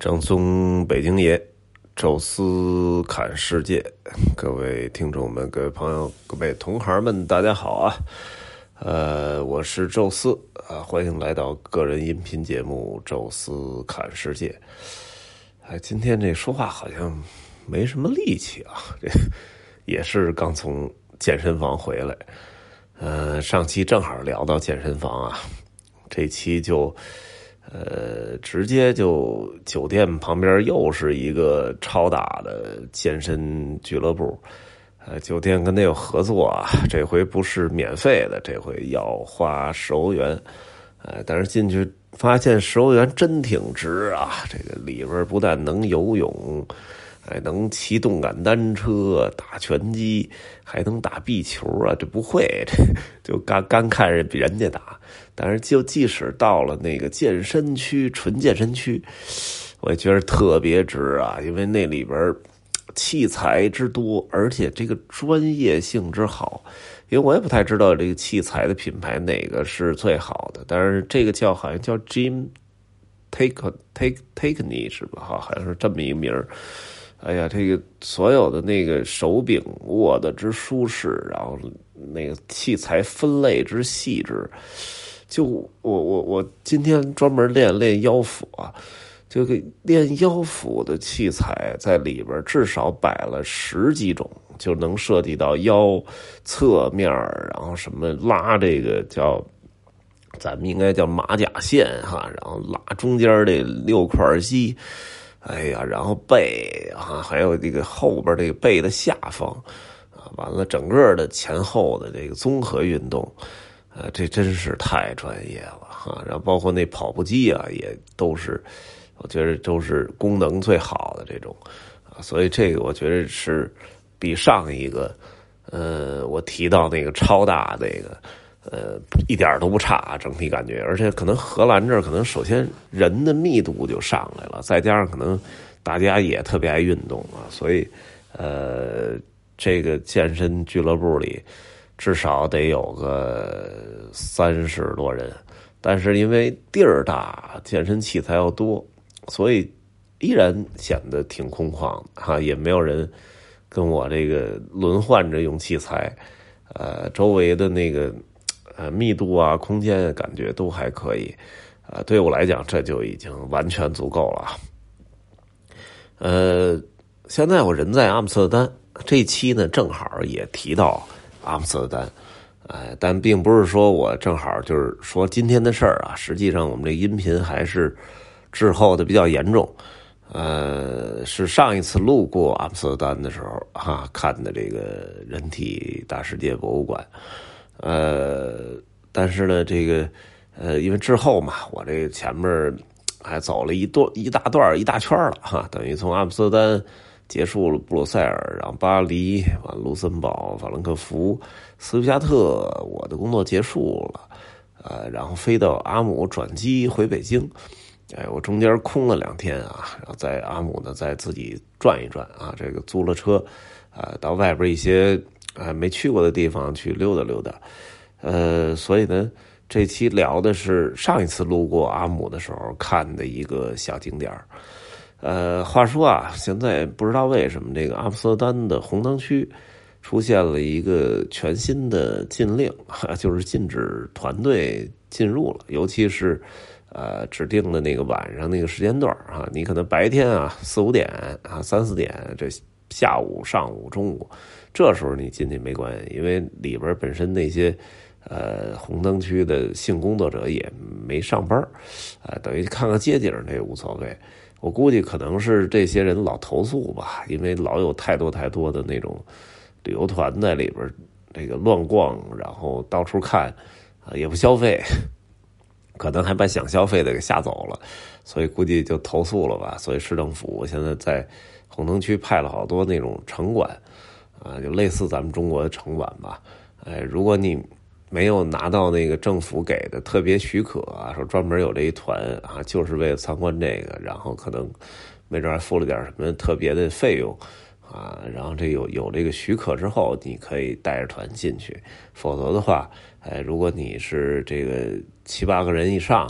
正宗北京爷，宙斯侃世界，各位听众们、各位朋友、各位同行们，大家好啊！呃，我是宙斯啊，欢迎来到个人音频节目《宙斯侃世界》。哎，今天这说话好像没什么力气啊，这 也是刚从健身房回来。呃，上期正好聊到健身房啊，这期就。呃，直接就酒店旁边又是一个超大的健身俱乐部，呃，酒店跟他有合作啊，这回不是免费的，这回要花十欧元，呃，但是进去发现十欧元真挺值啊，这个里边不但能游泳。还能骑动感单车、打拳击，还能打壁球啊！这不会，这 就干干看人比人家打。但是就即使到了那个健身区、纯健身区，我也觉得特别值啊！因为那里边器材之多，而且这个专业性之好。因为我也不太知道这个器材的品牌哪个是最好的，但是这个叫好像叫 Gym Take Take Take Me 是吧？哈，好像是这么一名儿。哎呀，这个所有的那个手柄握的之舒适，然后那个器材分类之细致，就我我我今天专门练练腰腹啊，就给练腰腹的器材在里边至少摆了十几种，就能涉及到腰侧面，然后什么拉这个叫咱们应该叫马甲线哈，然后拉中间这六块肌。哎呀，然后背啊，还有这个后边这个背的下方啊，完了整个的前后的这个综合运动，呃，这真是太专业了哈。然后包括那跑步机啊，也都是，我觉得都是功能最好的这种啊。所以这个我觉得是比上一个，呃，我提到那个超大那个。呃，一点都不差，整体感觉，而且可能荷兰这可能首先人的密度就上来了，再加上可能大家也特别爱运动啊，所以呃，这个健身俱乐部里至少得有个三十多人，但是因为地儿大，健身器材要多，所以依然显得挺空旷哈，也没有人跟我这个轮换着用器材，呃，周围的那个。呃，密度啊，空间感觉都还可以，呃，对我来讲这就已经完全足够了。呃，现在我人在阿姆斯特丹，这期呢正好也提到阿姆斯特丹，呃，但并不是说我正好就是说今天的事儿啊，实际上我们这音频还是滞后的比较严重，呃，是上一次路过阿姆斯特丹的时候哈看的这个人体大世界博物馆。呃，但是呢，这个呃，因为之后嘛，我这前面还走了一段一大段一大圈了哈，等于从阿姆斯特丹结束了布鲁塞尔，然后巴黎，完卢森堡、法兰克福、斯图加特，我的工作结束了，呃，然后飞到阿姆转机回北京，哎，我中间空了两天啊，然后在阿姆呢再自己转一转啊，这个租了车，啊，到外边一些。啊，没去过的地方去溜达溜达，呃，所以呢，这期聊的是上一次路过阿姆的时候看的一个小景点呃，话说啊，现在不知道为什么这个阿姆斯特丹的红灯区出现了一个全新的禁令，就是禁止团队进入了，尤其是呃指定的那个晚上那个时间段啊，你可能白天啊四五点啊三四点这。下午、上午、中午，这时候你进去没关系，因为里边本身那些呃红灯区的性工作者也没上班啊，等于看看街景这也无所谓。我估计可能是这些人老投诉吧，因为老有太多太多的那种旅游团在里边这个乱逛，然后到处看啊，也不消费，可能还把想消费的给吓走了，所以估计就投诉了吧。所以市政府现在在。红灯区派了好多那种城管，啊，就类似咱们中国的城管吧。哎，如果你没有拿到那个政府给的特别许可啊，说专门有这一团啊，就是为了参观这个，然后可能没准还付了点什么特别的费用啊，然后这有有这个许可之后，你可以带着团进去。否则的话，哎，如果你是这个七八个人以上，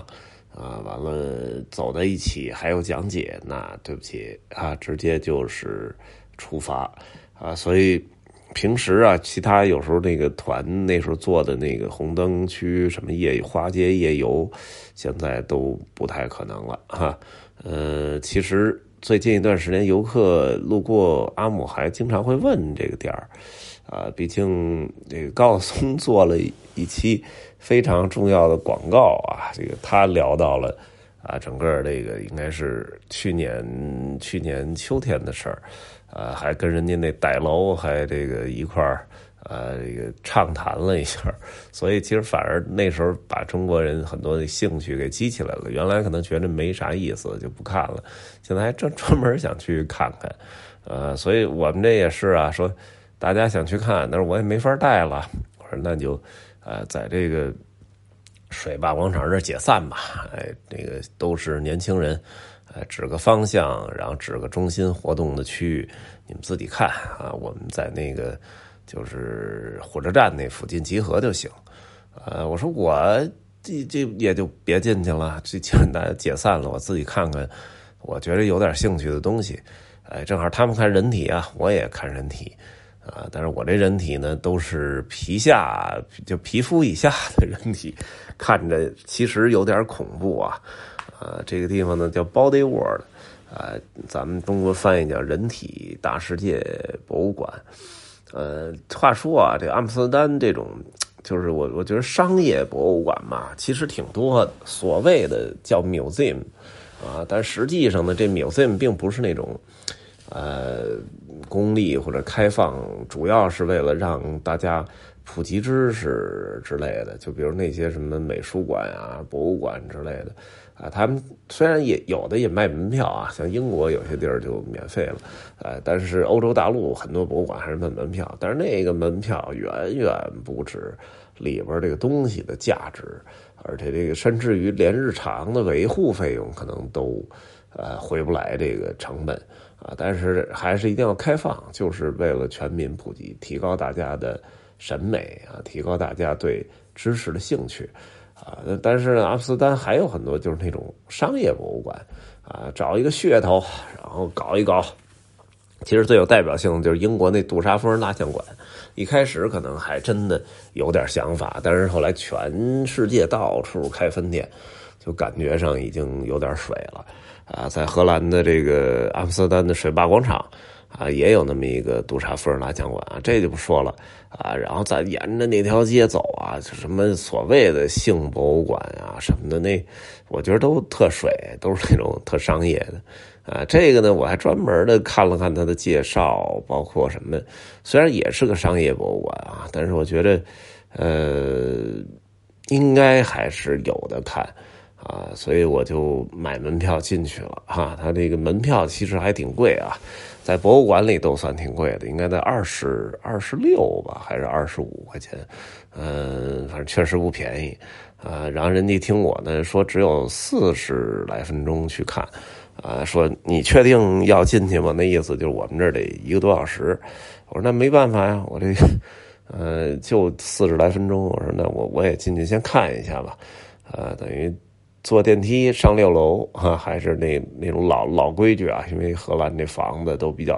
啊，完了走在一起还有讲解，那对不起啊，直接就是处罚啊。所以平时啊，其他有时候那个团那时候做的那个红灯区什么夜花街夜游，现在都不太可能了哈。呃，其实最近一段时间游客路过阿姆还经常会问这个点儿啊，毕竟这个高晓松做了一期。非常重要的广告啊！这个他聊到了啊，整个这个应该是去年去年秋天的事儿，啊，还跟人家那傣楼还这个一块儿啊，这个畅谈了一下。所以其实反而那时候把中国人很多的兴趣给激起来了。原来可能觉得没啥意思就不看了，现在还专 专门想去看看。呃，所以我们这也是啊，说大家想去看，但是我也没法带了。我说那就。呃，在这个水坝广场这解散吧，哎，这个都是年轻人，呃，指个方向，然后指个中心活动的区域，你们自己看啊。我们在那个就是火车站那附近集合就行。呃，我说我这这也就别进去了，这既然大家解散了，我自己看看，我觉得有点兴趣的东西。哎，正好他们看人体啊，我也看人体。啊，但是我这人体呢，都是皮下就皮肤以下的人体，看着其实有点恐怖啊。啊，这个地方呢叫 Body World，啊，咱们中国翻译叫人体大世界博物馆。呃，话说啊，这阿姆斯特丹这种，就是我我觉得商业博物馆嘛，其实挺多，所谓的叫 museum，啊，但实际上呢，这 museum 并不是那种。呃，公立或者开放，主要是为了让大家普及知识之类的。就比如那些什么美术馆啊、博物馆之类的，啊，他们虽然也有的也卖门票啊，像英国有些地儿就免费了，呃，但是欧洲大陆很多博物馆还是卖门票，但是那个门票远远不止里边这个东西的价值，而且这个甚至于连日常的维护费用可能都呃回不来这个成本。啊，但是还是一定要开放，就是为了全民普及，提高大家的审美啊，提高大家对知识的兴趣啊。但是呢，阿姆斯丹还有很多就是那种商业博物馆啊，找一个噱头，然后搞一搞。其实最有代表性的就是英国那杜莎夫人蜡像馆，一开始可能还真的有点想法，但是后来全世界到处开分店，就感觉上已经有点水了。啊，在荷兰的这个阿姆斯特丹的水坝广场，啊，也有那么一个杜莎夫人蜡像馆啊，这就不说了啊。然后再沿着那条街走啊，什么所谓的性博物馆啊什么的，那我觉得都特水，都是那种特商业的啊。这个呢，我还专门的看了看他的介绍，包括什么，虽然也是个商业博物馆啊，但是我觉得，呃，应该还是有的看。啊，所以我就买门票进去了哈。他这个门票其实还挺贵啊，在博物馆里都算挺贵的，应该在二十二十六吧，还是二十五块钱？嗯，反正确实不便宜啊。然后人家听我呢说，只有四十来分钟去看啊，说你确定要进去吗？那意思就是我们这儿得一个多小时。我说那没办法呀，我这呃就四十来分钟。我说那我我也进去先看一下吧，呃，等于。坐电梯上六楼啊，还是那那种老老规矩啊，因为荷兰这房子都比较，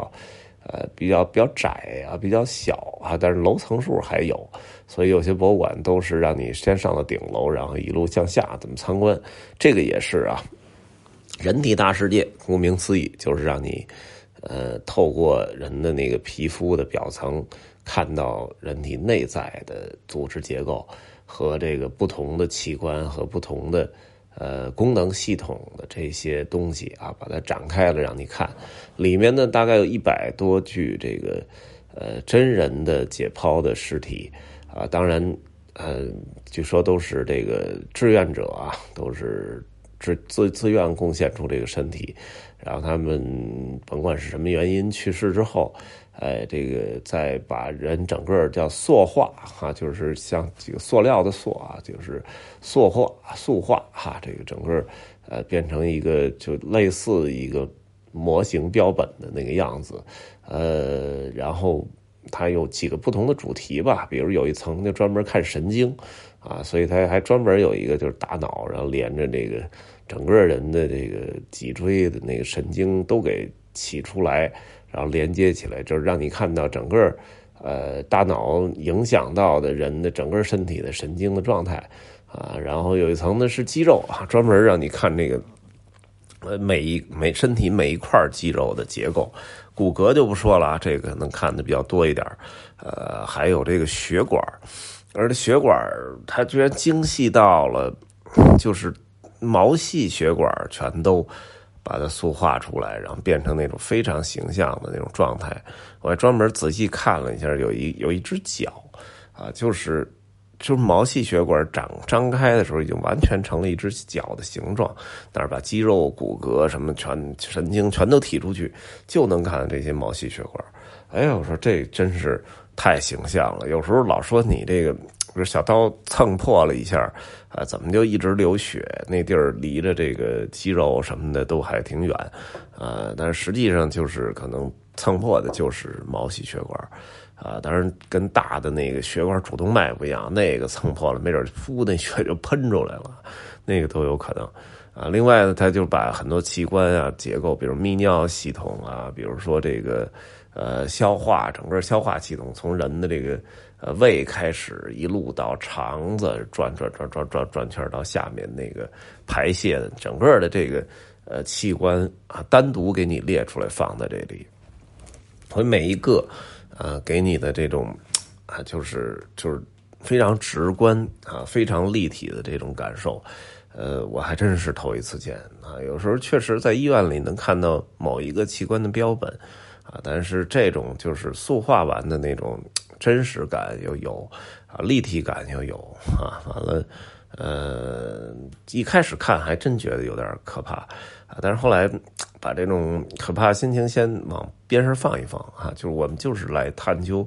呃，比较比较窄啊，比较小啊，但是楼层数还有，所以有些博物馆都是让你先上到顶楼，然后一路向下怎么参观，这个也是啊。人体大世界，顾名思义就是让你，呃，透过人的那个皮肤的表层，看到人体内在的组织结构和这个不同的器官和不同的。呃，功能系统的这些东西啊，把它展开了让你看，里面呢大概有一百多具这个呃真人的解剖的尸体啊，当然呃，据说都是这个志愿者啊，都是自自自愿贡献出这个身体，然后他们甭管是什么原因去世之后。哎，这个再把人整个叫塑化哈，就是像这个塑料的塑啊，就是塑化塑化哈，这个整个呃变成一个就类似一个模型标本的那个样子，呃，然后它有几个不同的主题吧，比如有一层就专门看神经，啊，所以他还专门有一个就是大脑，然后连着这个整个人的这个脊椎的那个神经都给起出来，然后连接起来，就是让你看到整个呃大脑影响到的人的整个身体的神经的状态啊，然后有一层呢是肌肉啊，专门让你看这个呃每一每身体每一块肌肉的结构。骨骼就不说了，这个能看的比较多一点呃，还有这个血管，而这血管它居然精细到了，就是毛细血管全都把它塑化出来，然后变成那种非常形象的那种状态。我还专门仔细看了一下，有一有一只脚啊，就是。就是毛细血管长张开的时候，已经完全成了一只脚的形状，但是把肌肉、骨骼什么全神经全都提出去，就能看到这些毛细血管。哎呀，我说这真是太形象了。有时候老说你这个，比如小刀蹭破了一下，啊，怎么就一直流血？那地儿离着这个肌肉什么的都还挺远，啊，但是实际上就是可能蹭破的就是毛细血管。啊，当然跟大的那个血管主动脉不一样，那个蹭破了，没准噗，那血就喷出来了，那个都有可能。啊，另外呢，他就把很多器官啊结构，比如泌尿系统啊，比如说这个呃消化，整个消化系统从人的这个呃胃开始，一路到肠子转转转转转转圈到下面那个排泄的整个的这个呃器官啊，单独给你列出来放在这里，所以每一个。呃，给你的这种啊，就是就是非常直观啊，非常立体的这种感受，呃，我还真是头一次见啊。有时候确实在医院里能看到某一个器官的标本啊，但是这种就是塑化完的那种真实感又有啊，立体感又有啊。完了，呃，一开始看还真觉得有点可怕啊，但是后来。把这种可怕心情先往边上放一放啊，就是我们就是来探究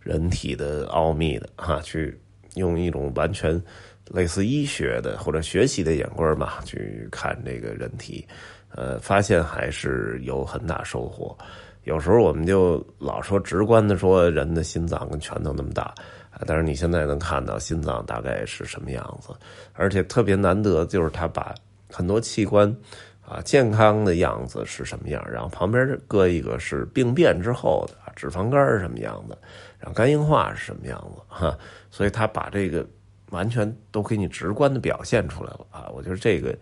人体的奥秘的哈，去用一种完全类似医学的或者学习的眼光吧，去看这个人体，呃，发现还是有很大收获。有时候我们就老说直观的说人的心脏跟拳头那么大，但是你现在能看到心脏大概是什么样子，而且特别难得就是他把很多器官。啊，健康的样子是什么样？然后旁边搁一个是病变之后的脂肪肝是什么样子？然后肝硬化是什么样子？哈，所以他把这个完全都给你直观的表现出来了啊！我觉得这个。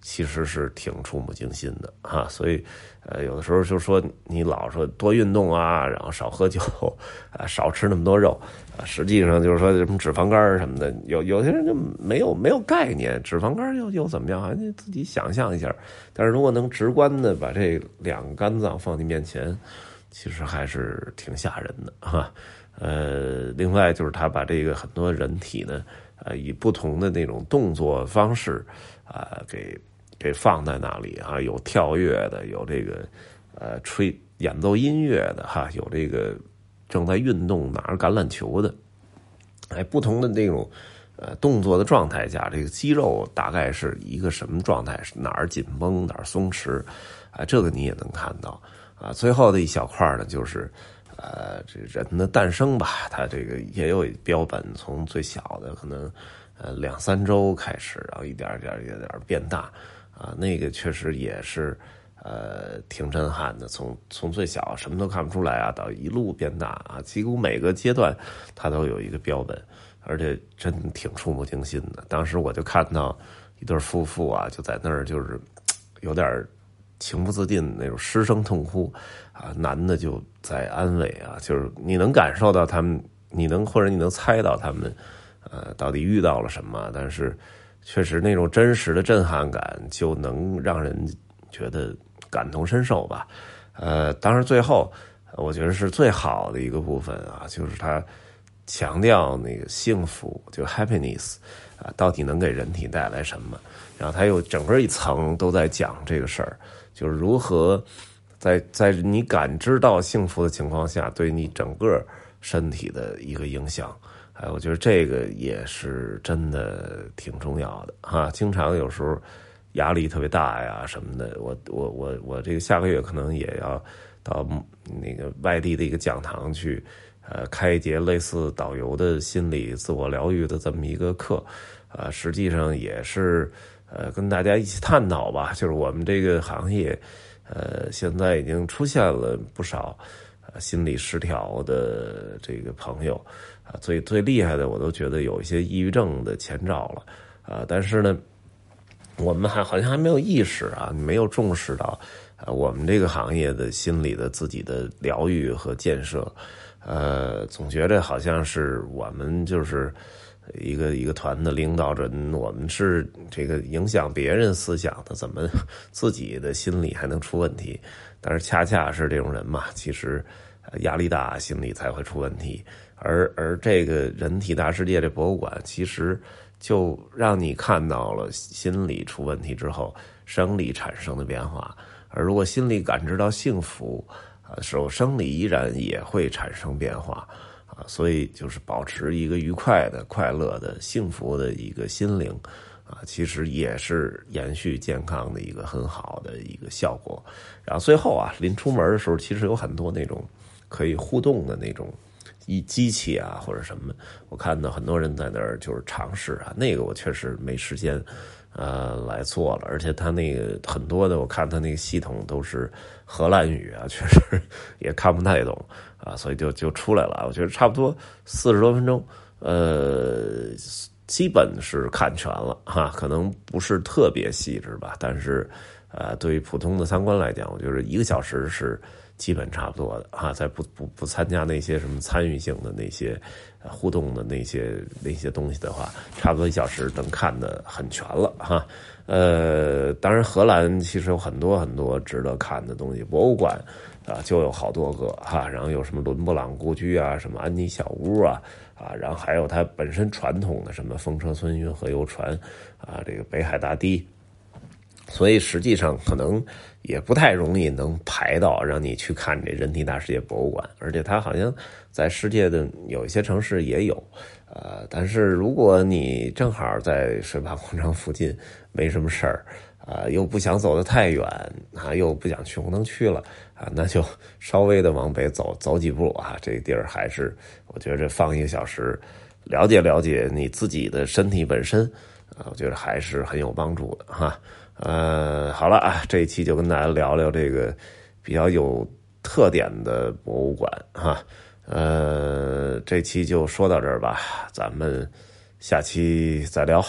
其实是挺触目惊心的 哈，所以，呃，有的时候就说你老说多运动啊，然后少喝酒 啊，少吃那么多肉啊，实际上就是说什么脂肪肝什么的，有有些人就没有没有概念，脂肪肝又又怎么样？你自己想象一下。但是如果能直观的把这两个肝脏放你面前，其实还是挺吓人的 哈。呃，另外就是他把这个很多人体呢，呃，以不同的那种动作方式啊给。给放在那里啊，有跳跃的，有这个呃吹演奏音乐的哈，有这个正在运动拿着橄榄球的，哎，不同的那种呃动作的状态下，这个肌肉大概是一个什么状态？哪儿紧绷，哪儿松弛？啊，这个你也能看到啊。最后的一小块呢，就是呃这人的诞生吧，它这个也有标本，从最小的可能呃两三周开始，然后一点点一点点变大。啊，那个确实也是，呃，挺震撼的。从从最小什么都看不出来啊，到一路变大啊，几乎每个阶段它都有一个标本，而且真挺触目惊心的。当时我就看到一对夫妇啊，就在那儿就是有点情不自禁那种失声痛哭啊，男的就在安慰啊，就是你能感受到他们，你能或者你能猜到他们，呃，到底遇到了什么，但是。确实，那种真实的震撼感就能让人觉得感同身受吧。呃，当然最后我觉得是最好的一个部分啊，就是他强调那个幸福，就 happiness 啊，到底能给人体带来什么？然后他又整个一层都在讲这个事儿，就是如何在在你感知到幸福的情况下，对你整个身体的一个影响。哎，我觉得这个也是真的挺重要的哈。经常有时候压力特别大呀什么的，我我我我这个下个月可能也要到那个外地的一个讲堂去呃开一节类似导游的心理自我疗愈的这么一个课，啊，实际上也是呃跟大家一起探讨吧，就是我们这个行业，呃，现在已经出现了不少心理失调的这个朋友，啊，最最厉害的我都觉得有一些抑郁症的前兆了，啊，但是呢，我们还好像还没有意识啊，没有重视到。啊，我们这个行业的心理的自己的疗愈和建设，呃，总觉得好像是我们就是一个一个团的领导者，我们是这个影响别人思想的，怎么 自己的心理还能出问题？但是恰恰是这种人嘛，其实压力大，心理才会出问题。而而这个人体大世界这博物馆，其实就让你看到了心理出问题之后，生理产生的变化。而如果心里感知到幸福，啊，时候生理依然也会产生变化，所以就是保持一个愉快的、快乐的、幸福的一个心灵，啊，其实也是延续健康的一个很好的一个效果。然后最后啊，临出门的时候，其实有很多那种可以互动的那种一机器啊或者什么，我看到很多人在那儿就是尝试啊，那个我确实没时间。呃，来做了，而且他那个很多的，我看他那个系统都是荷兰语啊，确实也看不太懂啊，所以就就出来了。我觉得差不多四十多分钟，呃，基本是看全了哈，可能不是特别细致吧，但是呃，对于普通的参观来讲，我觉得一个小时是。基本差不多的哈，在不不不参加那些什么参与性的那些互动的那些那些东西的话，差不多一小时能看的很全了哈。呃，当然荷兰其实有很多很多值得看的东西，博物馆啊就有好多个哈，然后有什么伦勃朗故居啊，什么安妮小屋啊啊，然后还有它本身传统的什么风车村运河游船啊，这个北海大堤。所以实际上可能也不太容易能排到让你去看这人体大世界博物馆，而且它好像在世界的有一些城市也有，呃，但是如果你正好在水坝广场附近没什么事儿，啊，又不想走得太远啊，又不想去红灯区了啊，那就稍微的往北走走几步啊，这地儿还是我觉着放一个小时，了解了解你自己的身体本身啊，我觉得还是很有帮助的哈。呃，好了啊，这一期就跟大家聊聊这个比较有特点的博物馆哈。呃，这期就说到这儿吧，咱们下期再聊。